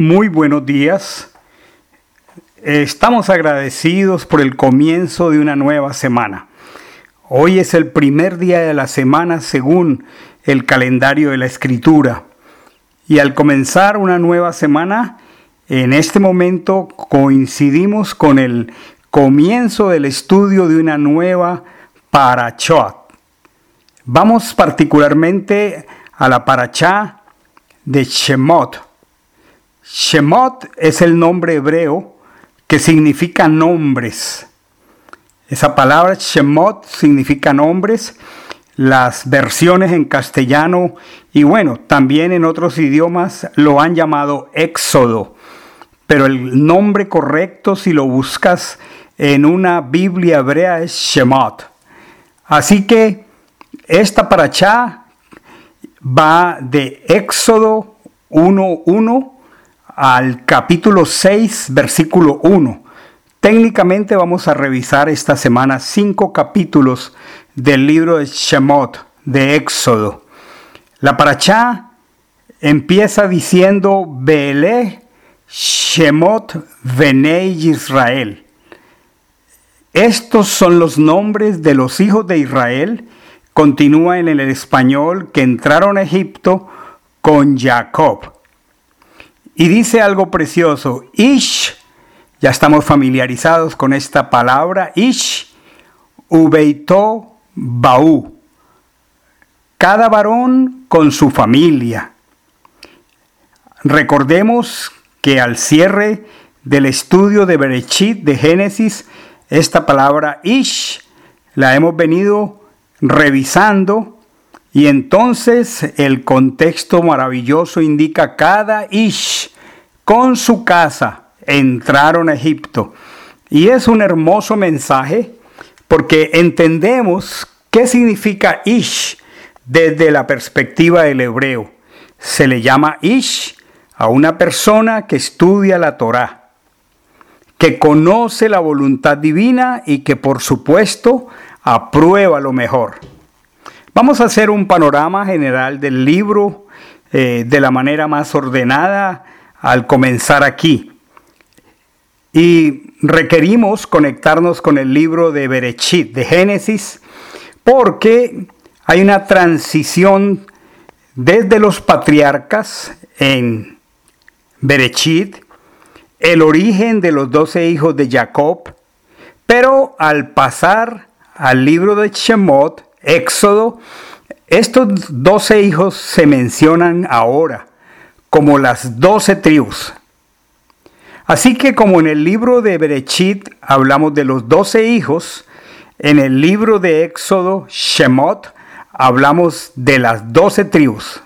Muy buenos días. Estamos agradecidos por el comienzo de una nueva semana. Hoy es el primer día de la semana según el calendario de la escritura. Y al comenzar una nueva semana, en este momento coincidimos con el comienzo del estudio de una nueva parachot. Vamos particularmente a la parachá de Shemot Shemot es el nombre hebreo que significa nombres. Esa palabra Shemot significa nombres. Las versiones en castellano y bueno, también en otros idiomas lo han llamado Éxodo. Pero el nombre correcto si lo buscas en una Biblia hebrea es Shemot. Así que esta paracha va de Éxodo 1.1 al capítulo 6, versículo 1. Técnicamente vamos a revisar esta semana cinco capítulos del libro de Shemot, de Éxodo. La paracha empieza diciendo Beele Shemot Venei Israel. Estos son los nombres de los hijos de Israel, continúa en el español, que entraron a Egipto con Jacob. Y dice algo precioso, Ish, ya estamos familiarizados con esta palabra, Ish, Ubeito Baú, cada varón con su familia. Recordemos que al cierre del estudio de Berechit de Génesis, esta palabra Ish la hemos venido revisando y entonces el contexto maravilloso indica cada Ish con su casa entraron a Egipto. Y es un hermoso mensaje porque entendemos qué significa Ish desde la perspectiva del hebreo. Se le llama Ish a una persona que estudia la Torah, que conoce la voluntad divina y que por supuesto aprueba lo mejor. Vamos a hacer un panorama general del libro eh, de la manera más ordenada al comenzar aquí. Y requerimos conectarnos con el libro de Berechit, de Génesis, porque hay una transición desde los patriarcas en Berechit, el origen de los doce hijos de Jacob, pero al pasar al libro de Shemot, Éxodo, estos doce hijos se mencionan ahora como las doce tribus. Así que como en el libro de Berechit hablamos de los doce hijos, en el libro de Éxodo, Shemot, hablamos de las doce tribus.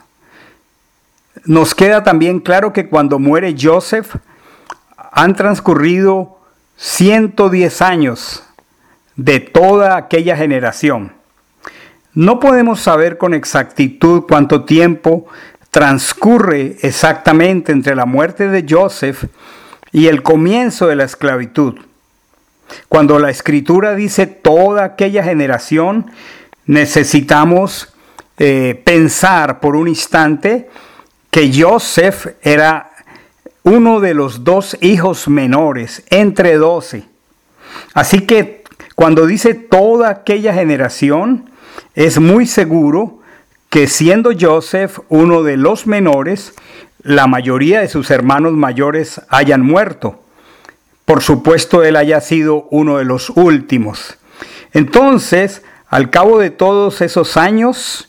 Nos queda también claro que cuando muere Joseph, han transcurrido 110 años de toda aquella generación. No podemos saber con exactitud cuánto tiempo transcurre exactamente entre la muerte de Joseph y el comienzo de la esclavitud. Cuando la escritura dice toda aquella generación, necesitamos eh, pensar por un instante que Joseph era uno de los dos hijos menores, entre doce. Así que cuando dice toda aquella generación, es muy seguro que siendo Joseph uno de los menores, la mayoría de sus hermanos mayores hayan muerto. Por supuesto, él haya sido uno de los últimos. Entonces, al cabo de todos esos años,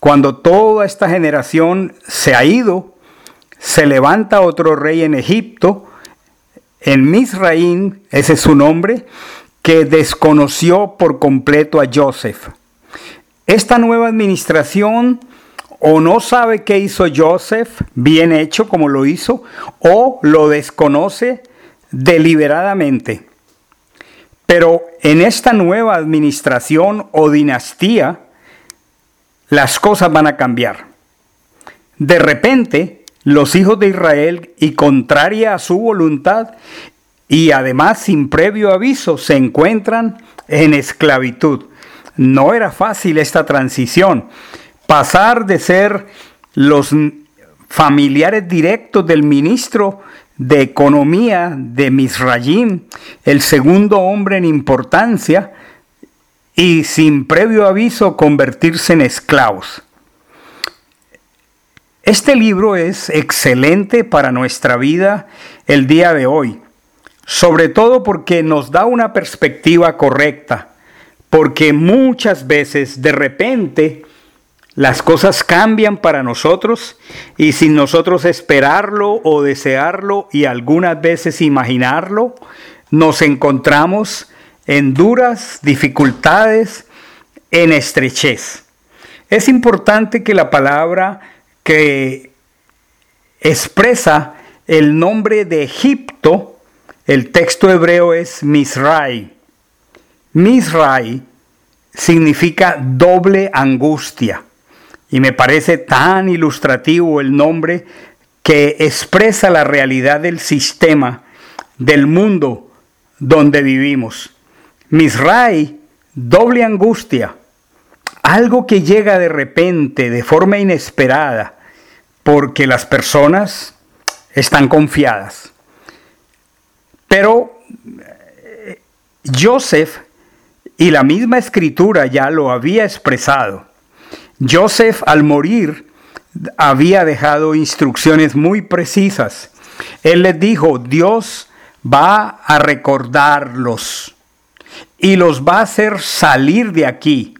cuando toda esta generación se ha ido, se levanta otro rey en Egipto, en Misraín, ese es su nombre, que desconoció por completo a Joseph. Esta nueva administración o no sabe qué hizo Joseph, bien hecho como lo hizo, o lo desconoce deliberadamente. Pero en esta nueva administración o dinastía, las cosas van a cambiar. De repente, los hijos de Israel, y contraria a su voluntad, y además sin previo aviso se encuentran en esclavitud. No era fácil esta transición. Pasar de ser los familiares directos del ministro de Economía de Misrayim, el segundo hombre en importancia, y sin previo aviso convertirse en esclavos. Este libro es excelente para nuestra vida el día de hoy, sobre todo porque nos da una perspectiva correcta, porque muchas veces de repente las cosas cambian para nosotros y sin nosotros esperarlo o desearlo y algunas veces imaginarlo, nos encontramos en duras dificultades, en estrechez. Es importante que la palabra que expresa el nombre de Egipto, el texto hebreo es Misrai. Misrai significa doble angustia y me parece tan ilustrativo el nombre que expresa la realidad del sistema, del mundo donde vivimos. Misrai, doble angustia, algo que llega de repente, de forma inesperada, porque las personas están confiadas. Pero eh, Joseph y la misma escritura ya lo había expresado. Joseph al morir había dejado instrucciones muy precisas. Él les dijo, Dios va a recordarlos y los va a hacer salir de aquí.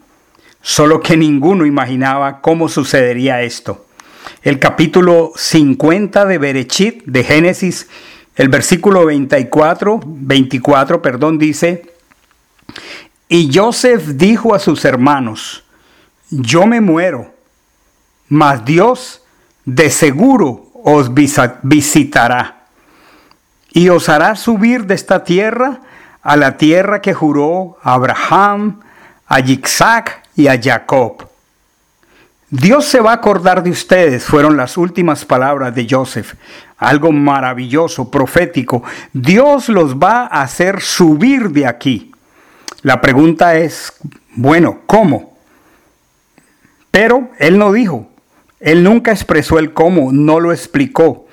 Solo que ninguno imaginaba cómo sucedería esto. El capítulo 50 de Berechit, de Génesis, el versículo 24, 24, perdón, dice, y Joseph dijo a sus hermanos, yo me muero, mas Dios de seguro os visitará y os hará subir de esta tierra a la tierra que juró a Abraham, a Isaac y a Jacob. Dios se va a acordar de ustedes, fueron las últimas palabras de Joseph. Algo maravilloso, profético. Dios los va a hacer subir de aquí. La pregunta es, bueno, ¿cómo? Pero él no dijo, él nunca expresó el cómo, no lo explicó,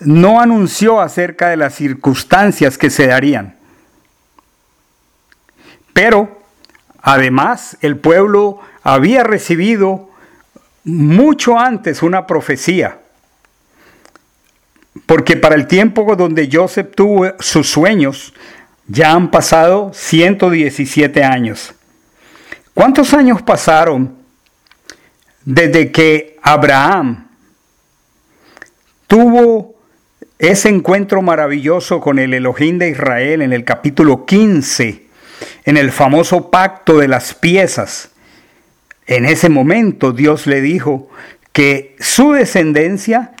no anunció acerca de las circunstancias que se darían. Pero además el pueblo había recibido mucho antes una profecía. Porque para el tiempo donde Joseph tuvo sus sueños, ya han pasado 117 años. ¿Cuántos años pasaron desde que Abraham tuvo ese encuentro maravilloso con el Elohim de Israel en el capítulo 15 en el famoso pacto de las piezas. En ese momento Dios le dijo que su descendencia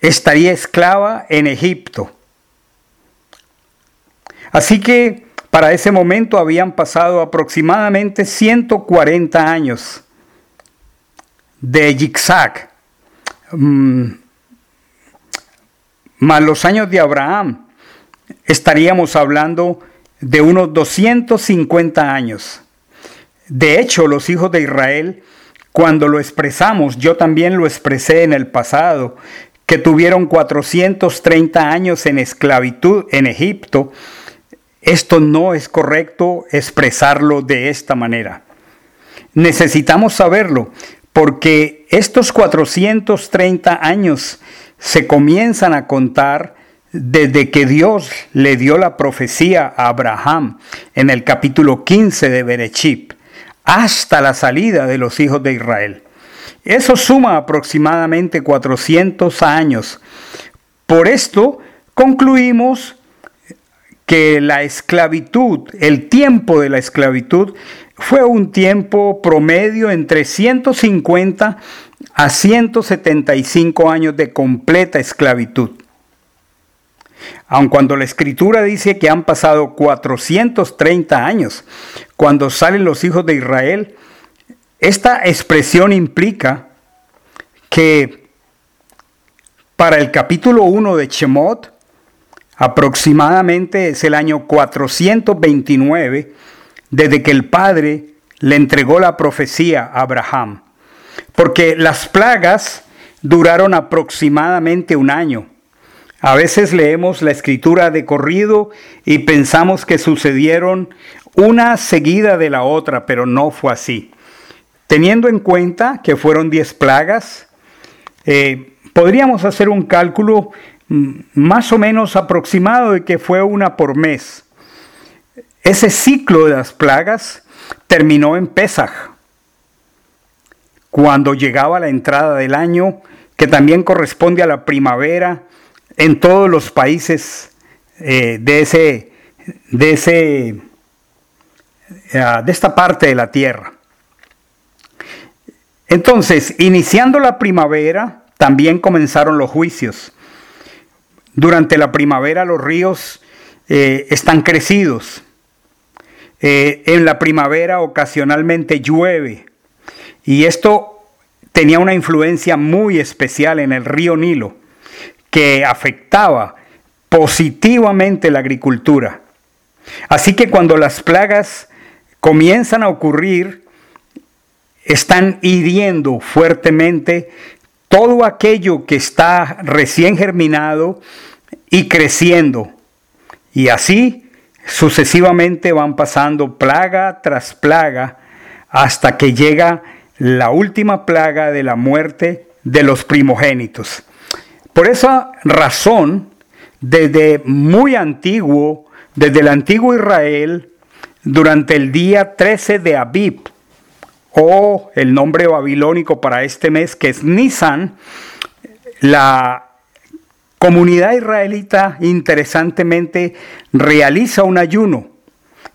estaría esclava en Egipto. Así que para ese momento habían pasado aproximadamente 140 años de Zigzag, mm, más los años de Abraham. Estaríamos hablando de unos 250 años. De hecho, los hijos de Israel, cuando lo expresamos, yo también lo expresé en el pasado, que tuvieron 430 años en esclavitud en Egipto, esto no es correcto expresarlo de esta manera. Necesitamos saberlo porque estos 430 años se comienzan a contar desde que Dios le dio la profecía a Abraham en el capítulo 15 de Berechip hasta la salida de los hijos de Israel. Eso suma aproximadamente 400 años. Por esto concluimos que la esclavitud, el tiempo de la esclavitud, fue un tiempo promedio entre 150 a 175 años de completa esclavitud. Aun cuando la escritura dice que han pasado 430 años cuando salen los hijos de Israel, esta expresión implica que para el capítulo 1 de Shemot, aproximadamente es el año 429 desde que el Padre le entregó la profecía a Abraham. Porque las plagas duraron aproximadamente un año. A veces leemos la escritura de corrido y pensamos que sucedieron una seguida de la otra, pero no fue así. Teniendo en cuenta que fueron diez plagas, eh, podríamos hacer un cálculo más o menos aproximado de que fue una por mes. Ese ciclo de las plagas terminó en Pesaj, cuando llegaba la entrada del año, que también corresponde a la primavera en todos los países eh, de, ese, de, ese, eh, de esta parte de la tierra. Entonces, iniciando la primavera, también comenzaron los juicios. Durante la primavera los ríos eh, están crecidos. en la primavera ocasionalmente llueve. Y esto tenía una influencia muy especial en el río Nilo que afectaba positivamente la agricultura. Así que cuando las plagas comienzan a ocurrir, están hiriendo fuertemente todo aquello que está recién germinado y creciendo. Y así sucesivamente van pasando plaga tras plaga hasta que llega la última plaga de la muerte de los primogénitos. Por esa razón, desde muy antiguo, desde el antiguo Israel, durante el día 13 de Abib, o el nombre babilónico para este mes que es Nisan, la comunidad israelita interesantemente realiza un ayuno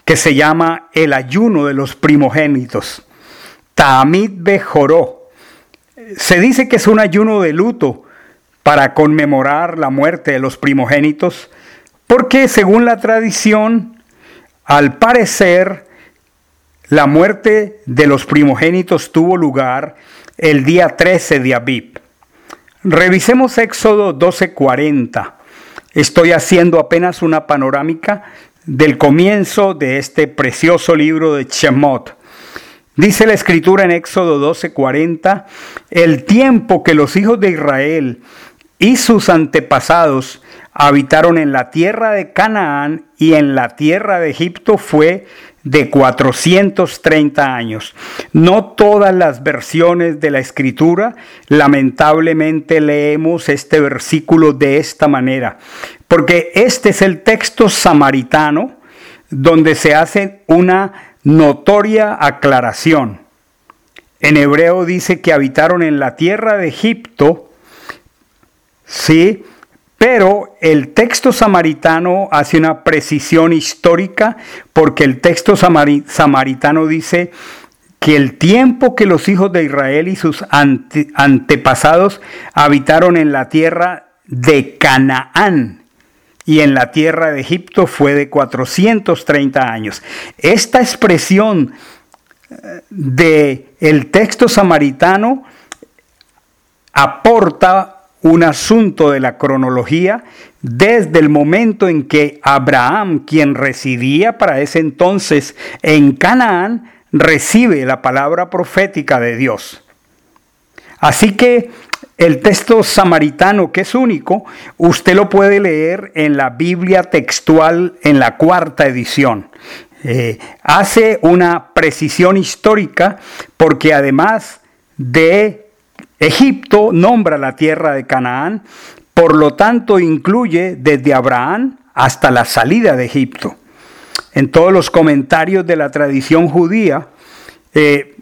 que se llama el ayuno de los primogénitos. Tamid Bejoró. Se dice que es un ayuno de luto para conmemorar la muerte de los primogénitos, porque según la tradición, al parecer, la muerte de los primogénitos tuvo lugar el día 13 de Abib. Revisemos Éxodo 12:40. Estoy haciendo apenas una panorámica del comienzo de este precioso libro de Shemot. Dice la escritura en Éxodo 12:40, el tiempo que los hijos de Israel y sus antepasados habitaron en la tierra de Canaán y en la tierra de Egipto fue de 430 años. No todas las versiones de la escritura, lamentablemente leemos este versículo de esta manera, porque este es el texto samaritano donde se hace una notoria aclaración. En hebreo dice que habitaron en la tierra de Egipto, ¿sí? Pero el texto samaritano hace una precisión histórica porque el texto samaritano dice que el tiempo que los hijos de Israel y sus antepasados habitaron en la tierra de Canaán y en la tierra de Egipto fue de 430 años. Esta expresión eh, de el texto samaritano aporta un asunto de la cronología desde el momento en que Abraham, quien residía para ese entonces en Canaán, recibe la palabra profética de Dios. Así que el texto samaritano, que es único, usted lo puede leer en la Biblia textual en la cuarta edición. Eh, hace una precisión histórica porque además de Egipto nombra la tierra de Canaán, por lo tanto incluye desde Abraham hasta la salida de Egipto. En todos los comentarios de la tradición judía, eh,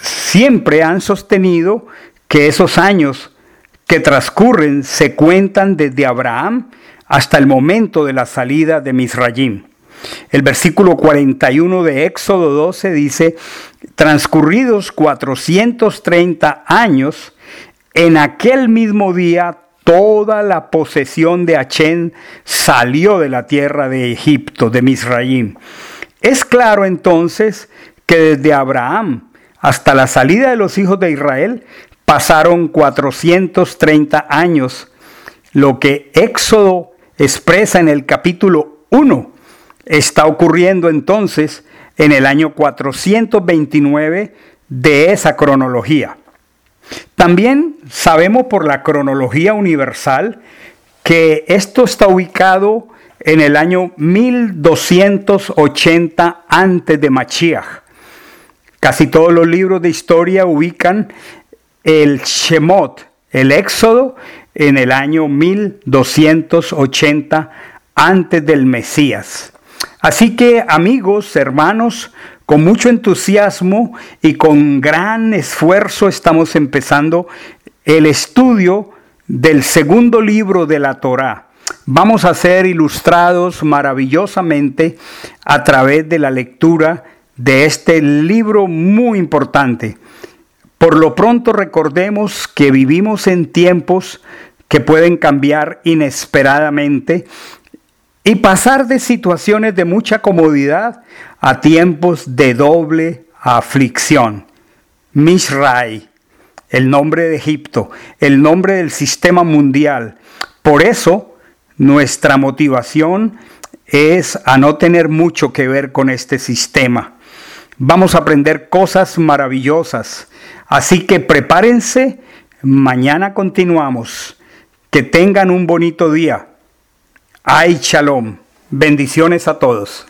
siempre han sostenido que esos años que transcurren se cuentan desde Abraham hasta el momento de la salida de Misrayim. El versículo 41 de Éxodo 12 dice, transcurridos 430 años, en aquel mismo día toda la posesión de Achén salió de la tierra de Egipto, de Misraim. Es claro entonces que desde Abraham hasta la salida de los hijos de Israel pasaron 430 años, lo que Éxodo expresa en el capítulo 1 está ocurriendo entonces en el año 429 de esa cronología. También sabemos por la cronología universal que esto está ubicado en el año 1280 antes de Machiach. Casi todos los libros de historia ubican el Shemot, el Éxodo, en el año 1280 antes del Mesías. Así que amigos, hermanos, con mucho entusiasmo y con gran esfuerzo estamos empezando el estudio del segundo libro de la Torá. Vamos a ser ilustrados maravillosamente a través de la lectura de este libro muy importante. Por lo pronto recordemos que vivimos en tiempos que pueden cambiar inesperadamente y pasar de situaciones de mucha comodidad a tiempos de doble aflicción. Misrai, el nombre de Egipto, el nombre del sistema mundial. Por eso, nuestra motivación es a no tener mucho que ver con este sistema. Vamos a aprender cosas maravillosas. Así que prepárense, mañana continuamos. Que tengan un bonito día. Ay, shalom. Bendiciones a todos.